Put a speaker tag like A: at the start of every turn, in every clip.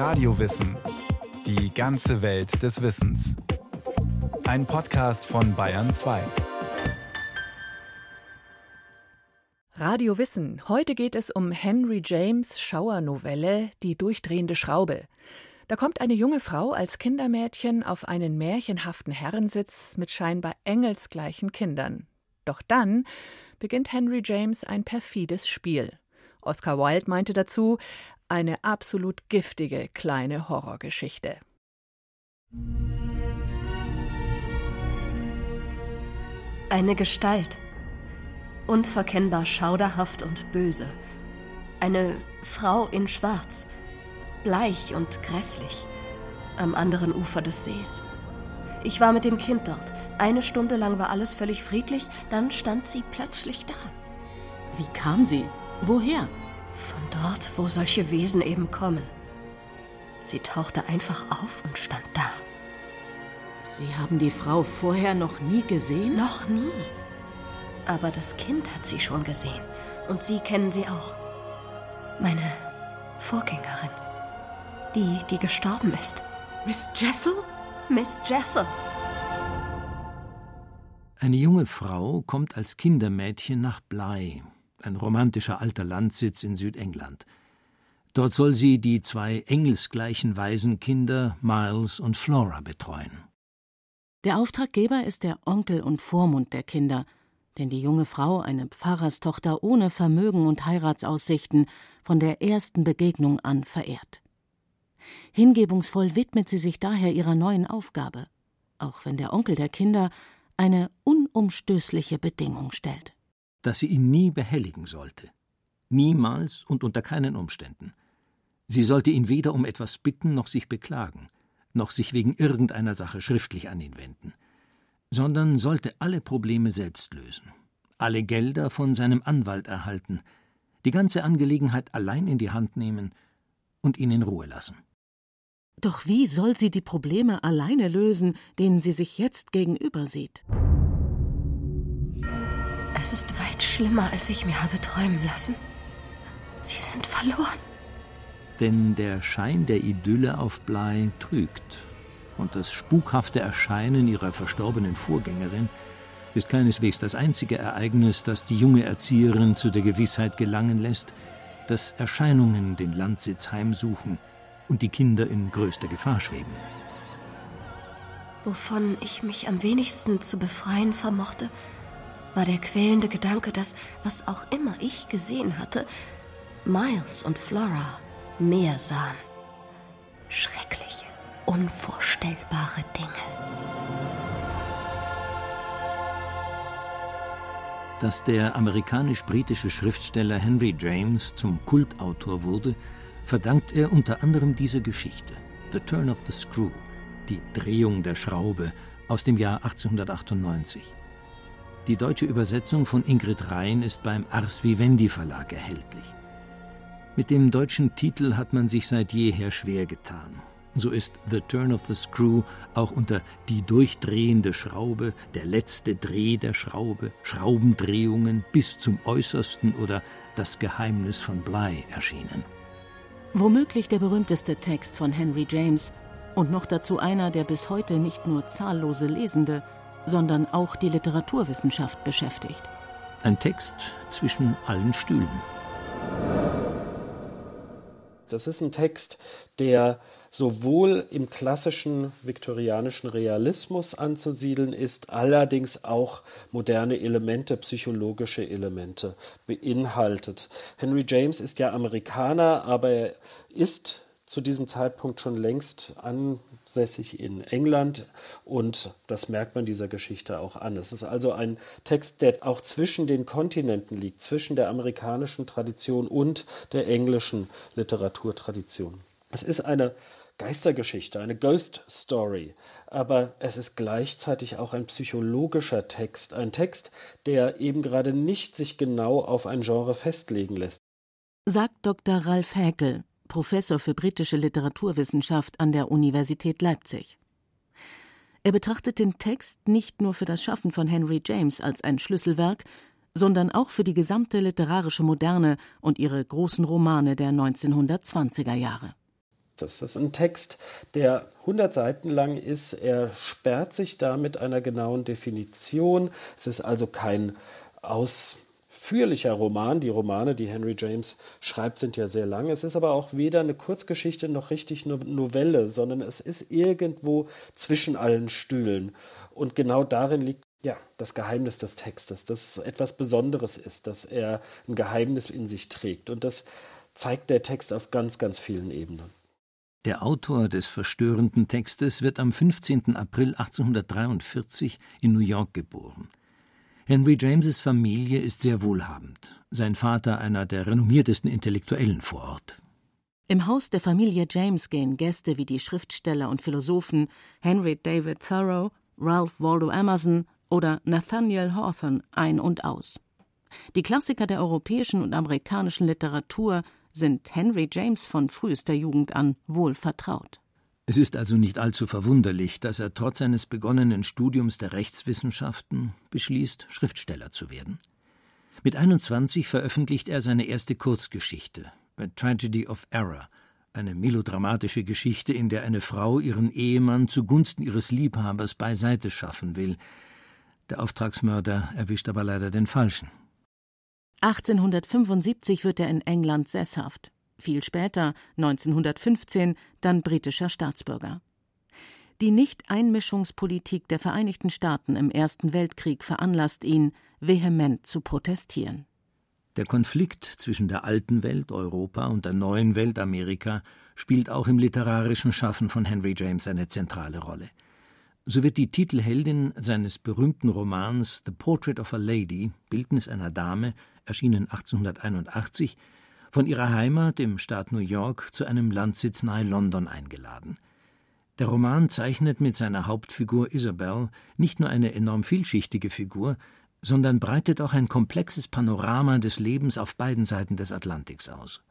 A: Radiowissen. Die ganze Welt des Wissens. Ein Podcast von Bayern 2.
B: Radio Wissen. Heute geht es um Henry James Schauer-Novelle Die durchdrehende Schraube. Da kommt eine junge Frau als Kindermädchen auf einen märchenhaften Herrensitz mit scheinbar engelsgleichen Kindern. Doch dann beginnt Henry James ein perfides Spiel. Oscar Wilde meinte dazu, eine absolut giftige kleine Horrorgeschichte.
C: Eine Gestalt, unverkennbar schauderhaft und böse. Eine Frau in Schwarz, bleich und grässlich, am anderen Ufer des Sees. Ich war mit dem Kind dort. Eine Stunde lang war alles völlig friedlich, dann stand sie plötzlich da.
D: Wie kam sie? Woher?
C: Von dort, wo solche Wesen eben kommen. Sie tauchte einfach auf und stand da.
D: Sie haben die Frau vorher noch nie gesehen?
C: Noch nie. Aber das Kind hat sie schon gesehen. Und Sie kennen sie auch. Meine Vorgängerin. Die, die gestorben ist.
D: Miss Jessel?
C: Miss Jessel.
E: Eine junge Frau kommt als Kindermädchen nach Bly, ein romantischer alter Landsitz in Südengland. Dort soll sie die zwei engelsgleichen Waisenkinder Miles und Flora betreuen.
D: Der Auftraggeber ist der Onkel und Vormund der Kinder, den die junge Frau, eine Pfarrerstochter ohne Vermögen und Heiratsaussichten, von der ersten Begegnung an verehrt. Hingebungsvoll widmet sie sich daher ihrer neuen Aufgabe, auch wenn der Onkel der Kinder eine unumstößliche Bedingung stellt
E: dass sie ihn nie behelligen sollte. Niemals und unter keinen Umständen. Sie sollte ihn weder um etwas bitten noch sich beklagen, noch sich wegen irgendeiner Sache schriftlich an ihn wenden, sondern sollte alle Probleme selbst lösen, alle Gelder von seinem Anwalt erhalten, die ganze Angelegenheit allein in die Hand nehmen und ihn in Ruhe lassen.
D: Doch wie soll sie die Probleme alleine lösen, denen sie sich jetzt gegenüber sieht?
C: Weit schlimmer, als ich mir habe träumen lassen. Sie sind verloren.
E: Denn der Schein der Idylle auf Blei trügt. Und das spukhafte Erscheinen ihrer verstorbenen Vorgängerin ist keineswegs das einzige Ereignis, das die junge Erzieherin zu der Gewissheit gelangen lässt, dass Erscheinungen den Landsitz heimsuchen und die Kinder in größter Gefahr schweben.
C: Wovon ich mich am wenigsten zu befreien vermochte, war der quälende Gedanke, dass, was auch immer ich gesehen hatte, Miles und Flora mehr sahen. Schreckliche, unvorstellbare Dinge.
E: Dass der amerikanisch-britische Schriftsteller Henry James zum Kultautor wurde, verdankt er unter anderem dieser Geschichte, The Turn of the Screw, die Drehung der Schraube aus dem Jahr 1898. Die deutsche Übersetzung von Ingrid Rhein ist beim Ars Vivendi Verlag erhältlich. Mit dem deutschen Titel hat man sich seit jeher schwer getan. So ist The Turn of the Screw auch unter Die durchdrehende Schraube, der letzte Dreh der Schraube, Schraubendrehungen bis zum Äußersten oder Das Geheimnis von Bly erschienen.
D: Womöglich der berühmteste Text von Henry James und noch dazu einer, der bis heute nicht nur zahllose Lesende, sondern auch die Literaturwissenschaft beschäftigt.
E: Ein Text zwischen allen Stühlen.
F: Das ist ein Text, der sowohl im klassischen viktorianischen Realismus anzusiedeln ist, allerdings auch moderne Elemente, psychologische Elemente beinhaltet. Henry James ist ja Amerikaner, aber er ist zu diesem Zeitpunkt schon längst ansässig in England und das merkt man dieser Geschichte auch an. Es ist also ein Text, der auch zwischen den Kontinenten liegt, zwischen der amerikanischen Tradition und der englischen Literaturtradition. Es ist eine Geistergeschichte, eine Ghost Story, aber es ist gleichzeitig auch ein psychologischer Text, ein Text, der eben gerade nicht sich genau auf ein Genre festlegen lässt.
D: Sagt Dr. Ralf Häkel, Professor für britische Literaturwissenschaft an der Universität Leipzig. Er betrachtet den Text nicht nur für das Schaffen von Henry James als ein Schlüsselwerk, sondern auch für die gesamte literarische Moderne und ihre großen Romane der 1920er Jahre.
F: Das ist ein Text, der 100 Seiten lang ist. Er sperrt sich da mit einer genauen Definition. Es ist also kein ausführlicher Roman. Die Romane, die Henry James schreibt, sind ja sehr lang. Es ist aber auch weder eine Kurzgeschichte noch richtig eine Novelle, sondern es ist irgendwo zwischen allen Stühlen. Und genau darin liegt ja, das Geheimnis des Textes, dass es etwas Besonderes ist, dass er ein Geheimnis in sich trägt. Und das zeigt der Text auf ganz, ganz vielen Ebenen.
E: Der Autor des verstörenden Textes wird am 15. April 1843 in New York geboren. Henry Jameses Familie ist sehr wohlhabend, sein Vater einer der renommiertesten Intellektuellen vor Ort.
D: Im Haus der Familie James gehen Gäste wie die Schriftsteller und Philosophen Henry David Thoreau, Ralph Waldo Emerson oder Nathaniel Hawthorne ein und aus. Die Klassiker der europäischen und amerikanischen Literatur sind Henry James von frühester Jugend an wohl vertraut.
E: Es ist also nicht allzu verwunderlich, dass er trotz seines begonnenen Studiums der Rechtswissenschaften beschließt, Schriftsteller zu werden. Mit 21 veröffentlicht er seine erste Kurzgeschichte, A Tragedy of Error, eine melodramatische Geschichte, in der eine Frau ihren Ehemann zugunsten ihres Liebhabers beiseite schaffen will. Der Auftragsmörder erwischt aber leider den Falschen.
D: 1875 wird er in England sesshaft, viel später, 1915, dann britischer Staatsbürger. Die Nichteinmischungspolitik der Vereinigten Staaten im Ersten Weltkrieg veranlasst ihn, vehement zu protestieren.
E: Der Konflikt zwischen der alten Welt Europa und der neuen Welt Amerika spielt auch im literarischen Schaffen von Henry James eine zentrale Rolle. So wird die Titelheldin seines berühmten Romans The Portrait of a Lady, Bildnis einer Dame, erschienen 1881, von ihrer Heimat im Staat New York zu einem Landsitz nahe London eingeladen. Der Roman zeichnet mit seiner Hauptfigur Isabel nicht nur eine enorm vielschichtige Figur, sondern breitet auch ein komplexes Panorama des Lebens auf beiden Seiten des Atlantiks aus.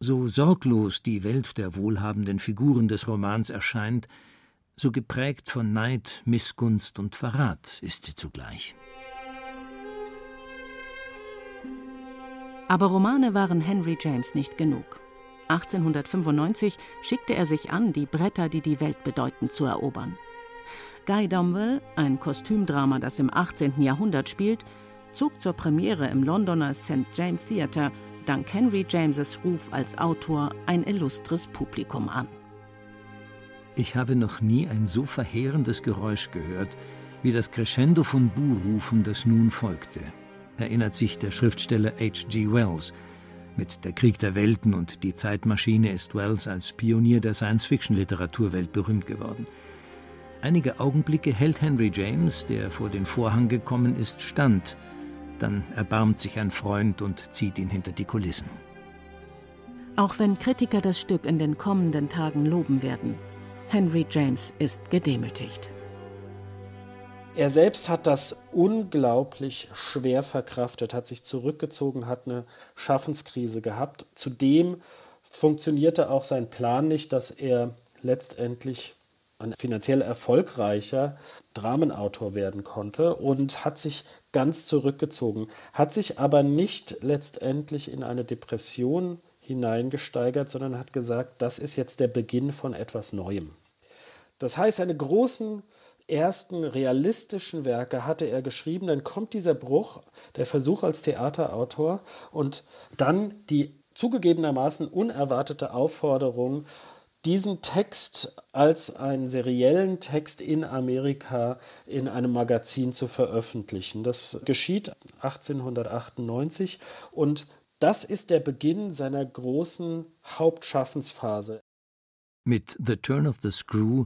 E: So sorglos die Welt der wohlhabenden Figuren des Romans erscheint, so geprägt von Neid, Missgunst und Verrat ist sie zugleich.
D: Aber Romane waren Henry James nicht genug. 1895 schickte er sich an, die Bretter, die die Welt bedeuten, zu erobern. Guy Domwell, ein Kostümdrama, das im 18. Jahrhundert spielt, zog zur Premiere im Londoner St. James Theatre dank Henry Jameses Ruf als Autor ein illustres Publikum an.
E: Ich habe noch nie ein so verheerendes Geräusch gehört wie das Crescendo von Buhrufen, das nun folgte erinnert sich der Schriftsteller H.G. Wells. Mit Der Krieg der Welten und Die Zeitmaschine ist Wells als Pionier der Science-Fiction-Literatur weltberühmt geworden. Einige Augenblicke hält Henry James, der vor den Vorhang gekommen ist, stand. Dann erbarmt sich ein Freund und zieht ihn hinter die Kulissen.
D: Auch wenn Kritiker das Stück in den kommenden Tagen loben werden, Henry James ist gedemütigt.
F: Er selbst hat das unglaublich schwer verkraftet, hat sich zurückgezogen, hat eine Schaffenskrise gehabt. Zudem funktionierte auch sein Plan nicht, dass er letztendlich ein finanziell erfolgreicher Dramenautor werden konnte und hat sich ganz zurückgezogen, hat sich aber nicht letztendlich in eine Depression hineingesteigert, sondern hat gesagt, das ist jetzt der Beginn von etwas Neuem. Das heißt, seine großen ersten realistischen Werke hatte er geschrieben, dann kommt dieser Bruch, der Versuch als Theaterautor und dann die zugegebenermaßen unerwartete Aufforderung, diesen Text als einen seriellen Text in Amerika in einem Magazin zu veröffentlichen. Das geschieht 1898 und das ist der Beginn seiner großen Hauptschaffensphase.
E: Mit The Turn of the Screw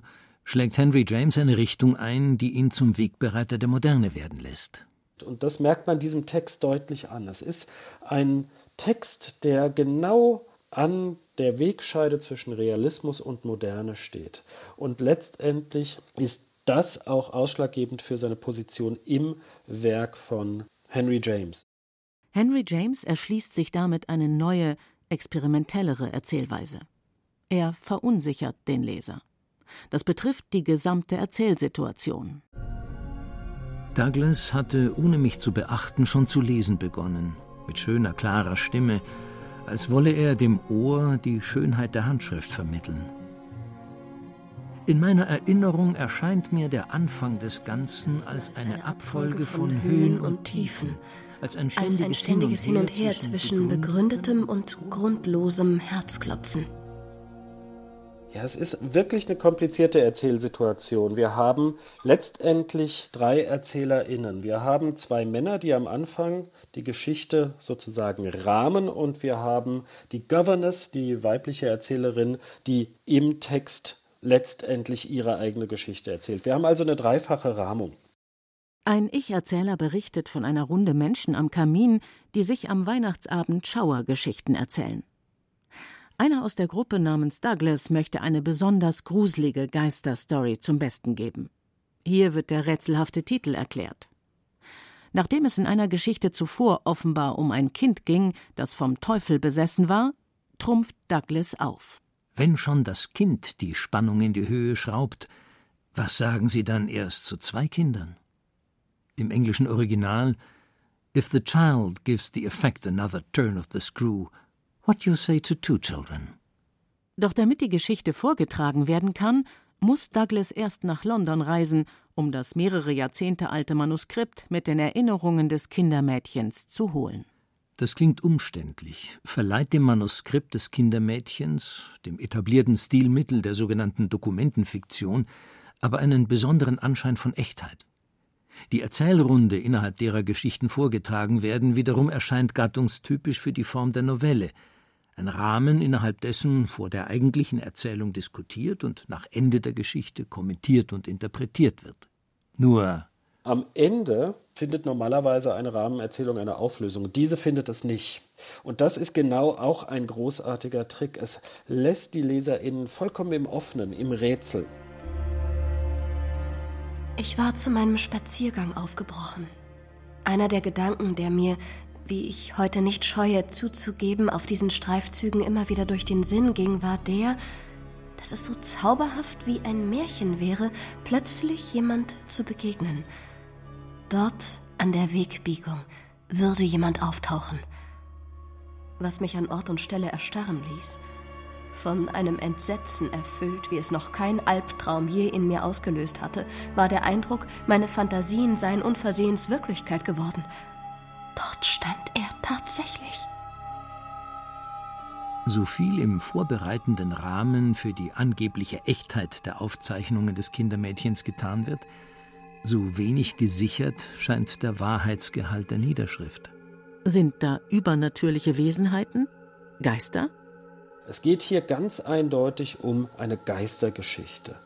E: schlägt Henry James eine Richtung ein, die ihn zum Wegbereiter der Moderne werden lässt.
F: Und das merkt man diesem Text deutlich an. Es ist ein Text, der genau an der Wegscheide zwischen Realismus und Moderne steht. Und letztendlich ist das auch ausschlaggebend für seine Position im Werk von Henry James.
D: Henry James erschließt sich damit eine neue, experimentellere Erzählweise. Er verunsichert den Leser. Das betrifft die gesamte Erzählsituation.
E: Douglas hatte, ohne mich zu beachten, schon zu lesen begonnen, mit schöner, klarer Stimme, als wolle er dem Ohr die Schönheit der Handschrift vermitteln. In meiner Erinnerung erscheint mir der Anfang des Ganzen als eine Abfolge von Höhen und Tiefen,
C: als ein ständiges, als ein ständiges Hin und Her zwischen begründetem und grundlosem Herzklopfen.
F: Ja, es ist wirklich eine komplizierte Erzählsituation. Wir haben letztendlich drei ErzählerInnen. Wir haben zwei Männer, die am Anfang die Geschichte sozusagen rahmen und wir haben die Governess, die weibliche Erzählerin, die im Text letztendlich ihre eigene Geschichte erzählt. Wir haben also eine dreifache Rahmung.
D: Ein Ich-Erzähler berichtet von einer Runde Menschen am Kamin, die sich am Weihnachtsabend Schauergeschichten erzählen. Einer aus der Gruppe namens Douglas möchte eine besonders gruselige Geisterstory zum Besten geben. Hier wird der rätselhafte Titel erklärt. Nachdem es in einer Geschichte zuvor offenbar um ein Kind ging, das vom Teufel besessen war, trumpft Douglas auf.
E: Wenn schon das Kind die Spannung in die Höhe schraubt, was sagen Sie dann erst zu zwei Kindern? Im englischen Original If the child gives the effect another turn of the screw, What you say to two children.
D: Doch damit die Geschichte vorgetragen werden kann, muss Douglas erst nach London reisen, um das mehrere Jahrzehnte alte Manuskript mit den Erinnerungen des Kindermädchens zu holen.
E: Das klingt umständlich, verleiht dem Manuskript des Kindermädchens, dem etablierten Stilmittel der sogenannten Dokumentenfiktion, aber einen besonderen Anschein von Echtheit. Die Erzählrunde, innerhalb derer Geschichten vorgetragen werden, wiederum erscheint gattungstypisch für die Form der Novelle, ein Rahmen, innerhalb dessen vor der eigentlichen Erzählung diskutiert und nach Ende der Geschichte kommentiert und interpretiert wird. Nur
F: am Ende findet normalerweise eine Rahmenerzählung eine Auflösung. Diese findet es nicht. Und das ist genau auch ein großartiger Trick. Es lässt die LeserInnen vollkommen im Offenen, im Rätsel.
C: Ich war zu meinem Spaziergang aufgebrochen. Einer der Gedanken, der mir wie ich heute nicht scheue zuzugeben, auf diesen Streifzügen immer wieder durch den Sinn ging, war der, dass es so zauberhaft wie ein Märchen wäre, plötzlich jemand zu begegnen. Dort an der Wegbiegung würde jemand auftauchen. Was mich an Ort und Stelle erstarren ließ, von einem Entsetzen erfüllt, wie es noch kein Albtraum je in mir ausgelöst hatte, war der Eindruck, meine Fantasien seien unversehens Wirklichkeit geworden – Dort stand er tatsächlich.
E: So viel im vorbereitenden Rahmen für die angebliche Echtheit der Aufzeichnungen des Kindermädchens getan wird, so wenig gesichert scheint der Wahrheitsgehalt der Niederschrift.
D: Sind da übernatürliche Wesenheiten? Geister?
F: Es geht hier ganz eindeutig um eine Geistergeschichte.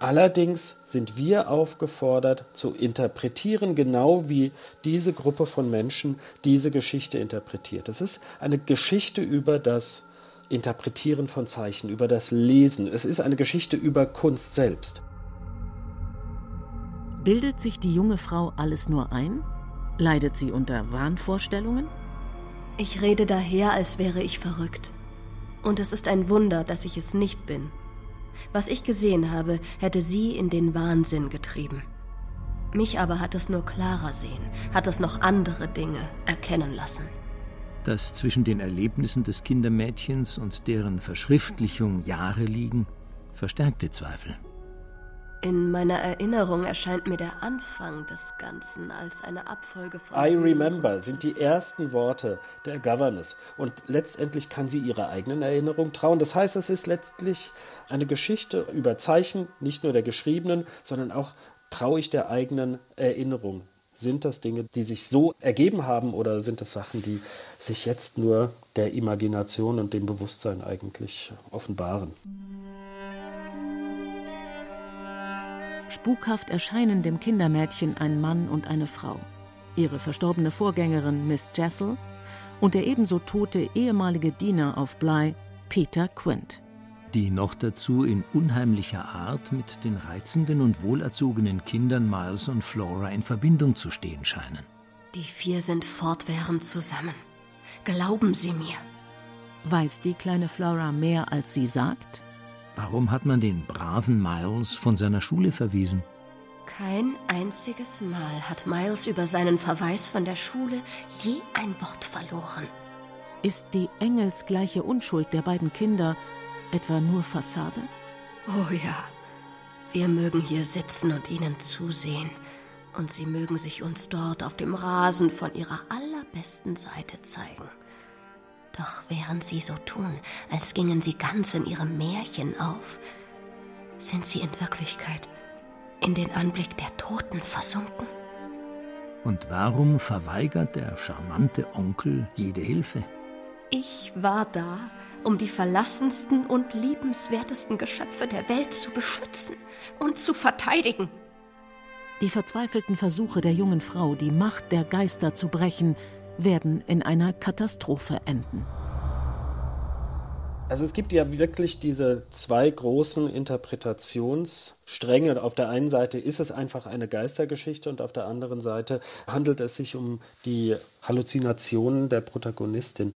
F: Allerdings sind wir aufgefordert zu interpretieren, genau wie diese Gruppe von Menschen diese Geschichte interpretiert. Es ist eine Geschichte über das Interpretieren von Zeichen, über das Lesen. Es ist eine Geschichte über Kunst selbst.
D: Bildet sich die junge Frau alles nur ein? Leidet sie unter Wahnvorstellungen?
C: Ich rede daher, als wäre ich verrückt. Und es ist ein Wunder, dass ich es nicht bin. Was ich gesehen habe, hätte sie in den Wahnsinn getrieben. Mich aber hat es nur klarer sehen, hat es noch andere Dinge erkennen lassen.
E: Dass zwischen den Erlebnissen des Kindermädchens und deren Verschriftlichung Jahre liegen, verstärkte Zweifel.
C: In meiner Erinnerung erscheint mir der Anfang des Ganzen als eine Abfolge von.
F: I remember sind die ersten Worte der Governess. Und letztendlich kann sie ihrer eigenen Erinnerung trauen. Das heißt, es ist letztlich eine Geschichte über Zeichen, nicht nur der geschriebenen, sondern auch traue ich der eigenen Erinnerung. Sind das Dinge, die sich so ergeben haben oder sind das Sachen, die sich jetzt nur der Imagination und dem Bewusstsein eigentlich offenbaren?
D: Spukhaft erscheinen dem Kindermädchen ein Mann und eine Frau. Ihre verstorbene Vorgängerin Miss Jessel und der ebenso tote ehemalige Diener auf Bly, Peter Quint.
E: Die noch dazu in unheimlicher Art mit den reizenden und wohlerzogenen Kindern Miles und Flora in Verbindung zu stehen scheinen.
C: Die vier sind fortwährend zusammen. Glauben Sie mir.
D: Weiß die kleine Flora mehr, als sie sagt?
E: Warum hat man den braven Miles von seiner Schule verwiesen?
C: Kein einziges Mal hat Miles über seinen Verweis von der Schule je ein Wort verloren.
D: Ist die engelsgleiche Unschuld der beiden Kinder etwa nur Fassade?
C: Oh ja, wir mögen hier sitzen und ihnen zusehen, und sie mögen sich uns dort auf dem Rasen von ihrer allerbesten Seite zeigen. Doch während sie so tun, als gingen sie ganz in ihrem Märchen auf, sind sie in Wirklichkeit in den Anblick der Toten versunken.
E: Und warum verweigert der charmante Onkel jede Hilfe?
C: Ich war da, um die verlassensten und liebenswertesten Geschöpfe der Welt zu beschützen und zu verteidigen.
D: Die verzweifelten Versuche der jungen Frau, die Macht der Geister zu brechen, werden in einer Katastrophe enden.
F: Also es gibt ja wirklich diese zwei großen Interpretationsstränge. Auf der einen Seite ist es einfach eine Geistergeschichte und auf der anderen Seite handelt es sich um die Halluzinationen der Protagonistin.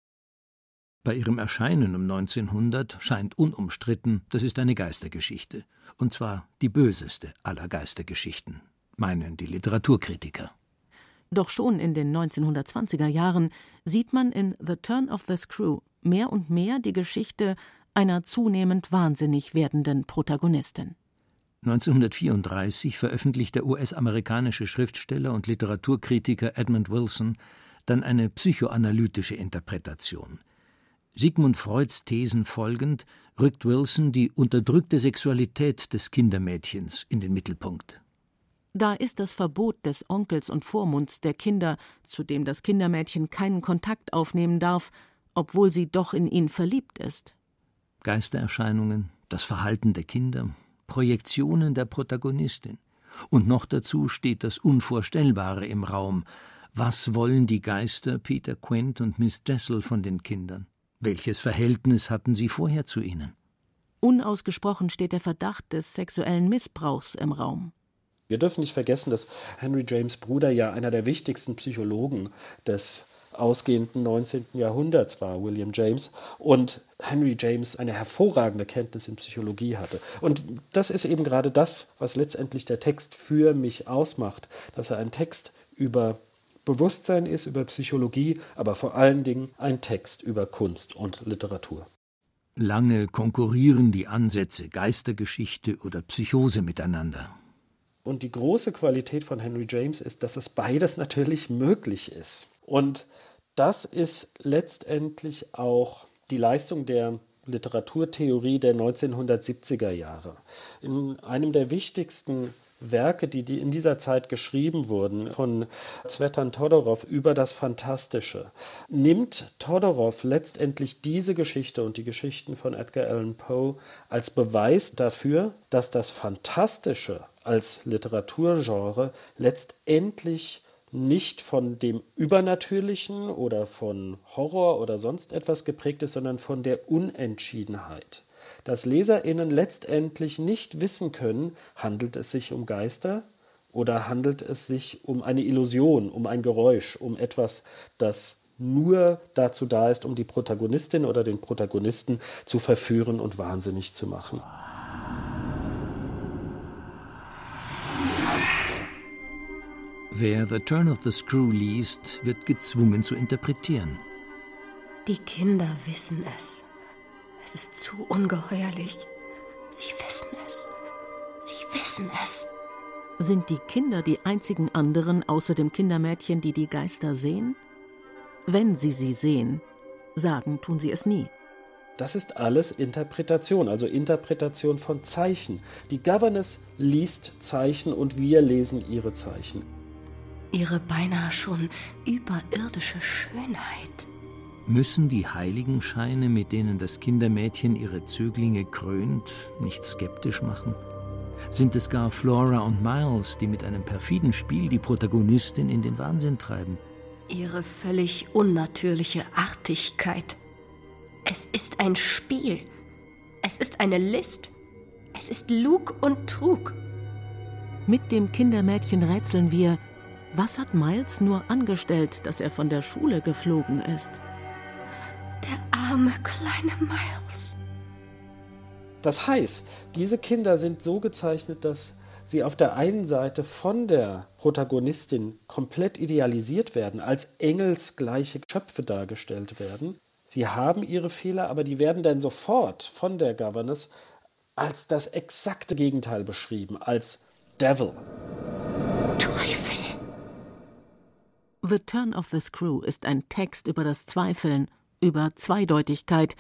E: Bei ihrem Erscheinen um 1900 scheint unumstritten, das ist eine Geistergeschichte. Und zwar die böseste aller Geistergeschichten, meinen die Literaturkritiker.
D: Doch schon in den 1920er Jahren sieht man in The Turn of the Screw mehr und mehr die Geschichte einer zunehmend wahnsinnig werdenden Protagonistin.
E: 1934 veröffentlicht der US-amerikanische Schriftsteller und Literaturkritiker Edmund Wilson dann eine psychoanalytische Interpretation. Sigmund Freuds Thesen folgend rückt Wilson die unterdrückte Sexualität des Kindermädchens in den Mittelpunkt.
D: Da ist das Verbot des Onkels und Vormunds der Kinder, zu dem das Kindermädchen keinen Kontakt aufnehmen darf, obwohl sie doch in ihn verliebt ist.
E: Geistererscheinungen, das Verhalten der Kinder, Projektionen der Protagonistin. Und noch dazu steht das Unvorstellbare im Raum. Was wollen die Geister Peter Quint und Miss Jessel von den Kindern? Welches Verhältnis hatten sie vorher zu ihnen?
D: Unausgesprochen steht der Verdacht des sexuellen Missbrauchs im Raum.
F: Wir dürfen nicht vergessen, dass Henry James Bruder ja einer der wichtigsten Psychologen des ausgehenden 19. Jahrhunderts war, William James, und Henry James eine hervorragende Kenntnis in Psychologie hatte. Und das ist eben gerade das, was letztendlich der Text für mich ausmacht, dass er ein Text über Bewusstsein ist, über Psychologie, aber vor allen Dingen ein Text über Kunst und Literatur.
E: Lange konkurrieren die Ansätze Geistergeschichte oder Psychose miteinander.
F: Und die große Qualität von Henry James ist, dass es beides natürlich möglich ist. Und das ist letztendlich auch die Leistung der Literaturtheorie der 1970er Jahre. In einem der wichtigsten Werke, die, in dieser Zeit geschrieben wurden, von Zvetan Todorov über das Fantastische, nimmt Todorov letztendlich diese Geschichte und die Geschichten von Edgar Allan Poe als Beweis dafür, dass das Fantastische als Literaturgenre letztendlich nicht von dem Übernatürlichen oder von Horror oder sonst etwas geprägt ist, sondern von der Unentschiedenheit. Dass Leserinnen letztendlich nicht wissen können, handelt es sich um Geister oder handelt es sich um eine Illusion, um ein Geräusch, um etwas, das nur dazu da ist, um die Protagonistin oder den Protagonisten zu verführen und wahnsinnig zu machen.
E: Wer The Turn of the Screw liest, wird gezwungen zu interpretieren.
C: Die Kinder wissen es. Es ist zu ungeheuerlich. Sie wissen es. Sie wissen es.
D: Sind die Kinder die einzigen anderen außer dem Kindermädchen, die die Geister sehen? Wenn sie sie sehen, sagen tun sie es nie.
F: Das ist alles Interpretation, also Interpretation von Zeichen. Die Governess liest Zeichen und wir lesen ihre Zeichen
C: ihre beinahe schon überirdische Schönheit.
E: Müssen die Heiligenscheine, mit denen das Kindermädchen ihre Zöglinge krönt, nicht skeptisch machen? Sind es gar Flora und Miles, die mit einem perfiden Spiel die Protagonistin in den Wahnsinn treiben?
C: Ihre völlig unnatürliche Artigkeit. Es ist ein Spiel. Es ist eine List. Es ist Lug und Trug.
D: Mit dem Kindermädchen rätseln wir, was hat Miles nur angestellt, dass er von der Schule geflogen ist?
C: Der arme kleine Miles.
F: Das heißt, diese Kinder sind so gezeichnet, dass sie auf der einen Seite von der Protagonistin komplett idealisiert werden, als engelsgleiche Schöpfe dargestellt werden, Sie haben ihre Fehler, aber die werden dann sofort von der Governess als das exakte Gegenteil beschrieben, als Devil.
D: The Turn of the Screw ist ein Text über das Zweifeln, über Zweideutigkeit,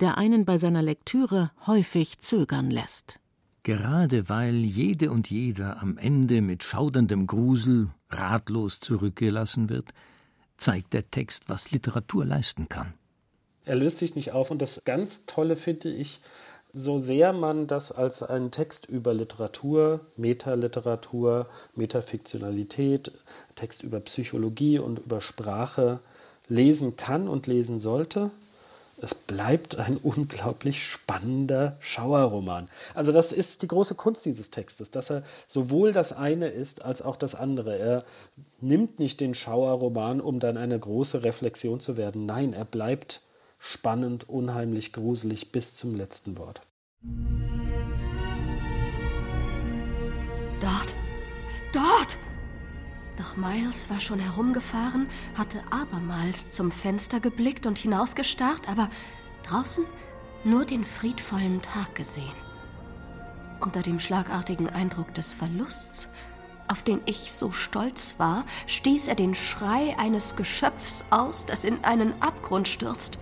D: der einen bei seiner Lektüre häufig zögern lässt.
E: Gerade weil jede und jeder am Ende mit schauderndem Grusel ratlos zurückgelassen wird, zeigt der Text, was Literatur leisten kann.
F: Er löst sich nicht auf und das ganz Tolle finde ich, so sehr man das als einen Text über Literatur, Metaliteratur, Metafiktionalität, Text über Psychologie und über Sprache lesen kann und lesen sollte, es bleibt ein unglaublich spannender Schauerroman. Also das ist die große Kunst dieses Textes, dass er sowohl das eine ist als auch das andere. Er nimmt nicht den Schauerroman, um dann eine große Reflexion zu werden. Nein, er bleibt spannend, unheimlich gruselig bis zum letzten Wort.
C: Dort, dort! Doch Miles war schon herumgefahren, hatte abermals zum Fenster geblickt und hinausgestarrt, aber draußen nur den friedvollen Tag gesehen. Unter dem schlagartigen Eindruck des Verlusts, auf den ich so stolz war, stieß er den Schrei eines Geschöpfs aus, das in einen Abgrund stürzt.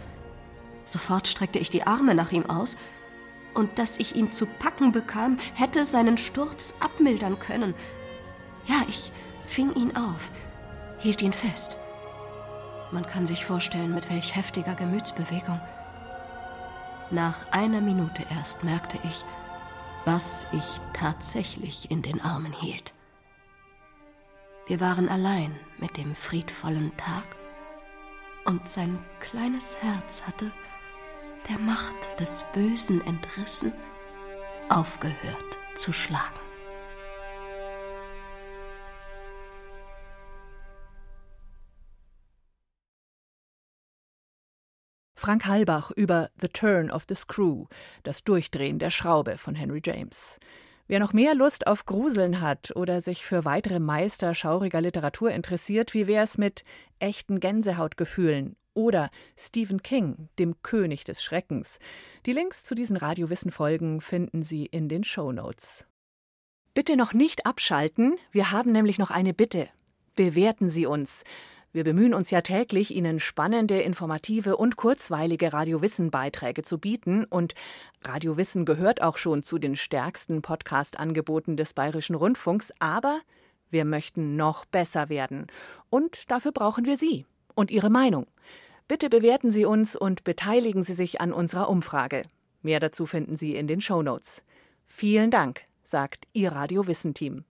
C: Sofort streckte ich die Arme nach ihm aus, und dass ich ihn zu packen bekam, hätte seinen Sturz abmildern können. Ja, ich fing ihn auf, hielt ihn fest. Man kann sich vorstellen, mit welch heftiger Gemütsbewegung. Nach einer Minute erst merkte ich, was ich tatsächlich in den Armen hielt. Wir waren allein mit dem friedvollen Tag und sein kleines Herz hatte, der Macht des Bösen entrissen, aufgehört zu schlagen.
B: Frank Halbach über The Turn of the Screw, das Durchdrehen der Schraube von Henry James. Wer noch mehr Lust auf Gruseln hat oder sich für weitere Meister schauriger Literatur interessiert, wie wär's mit echten Gänsehautgefühlen oder Stephen King, dem König des Schreckens? Die Links zu diesen Radiowissen-Folgen finden Sie in den Show Notes. Bitte noch nicht abschalten, wir haben nämlich noch eine Bitte. Bewerten Sie uns. Wir bemühen uns ja täglich, Ihnen spannende, informative und kurzweilige Radiowissen-Beiträge zu bieten. Und Radiowissen gehört auch schon zu den stärksten Podcast-Angeboten des Bayerischen Rundfunks. Aber wir möchten noch besser werden. Und dafür brauchen wir Sie und Ihre Meinung. Bitte bewerten Sie uns und beteiligen Sie sich an unserer Umfrage. Mehr dazu finden Sie in den Show Notes. Vielen Dank, sagt Ihr Radiowissen-Team.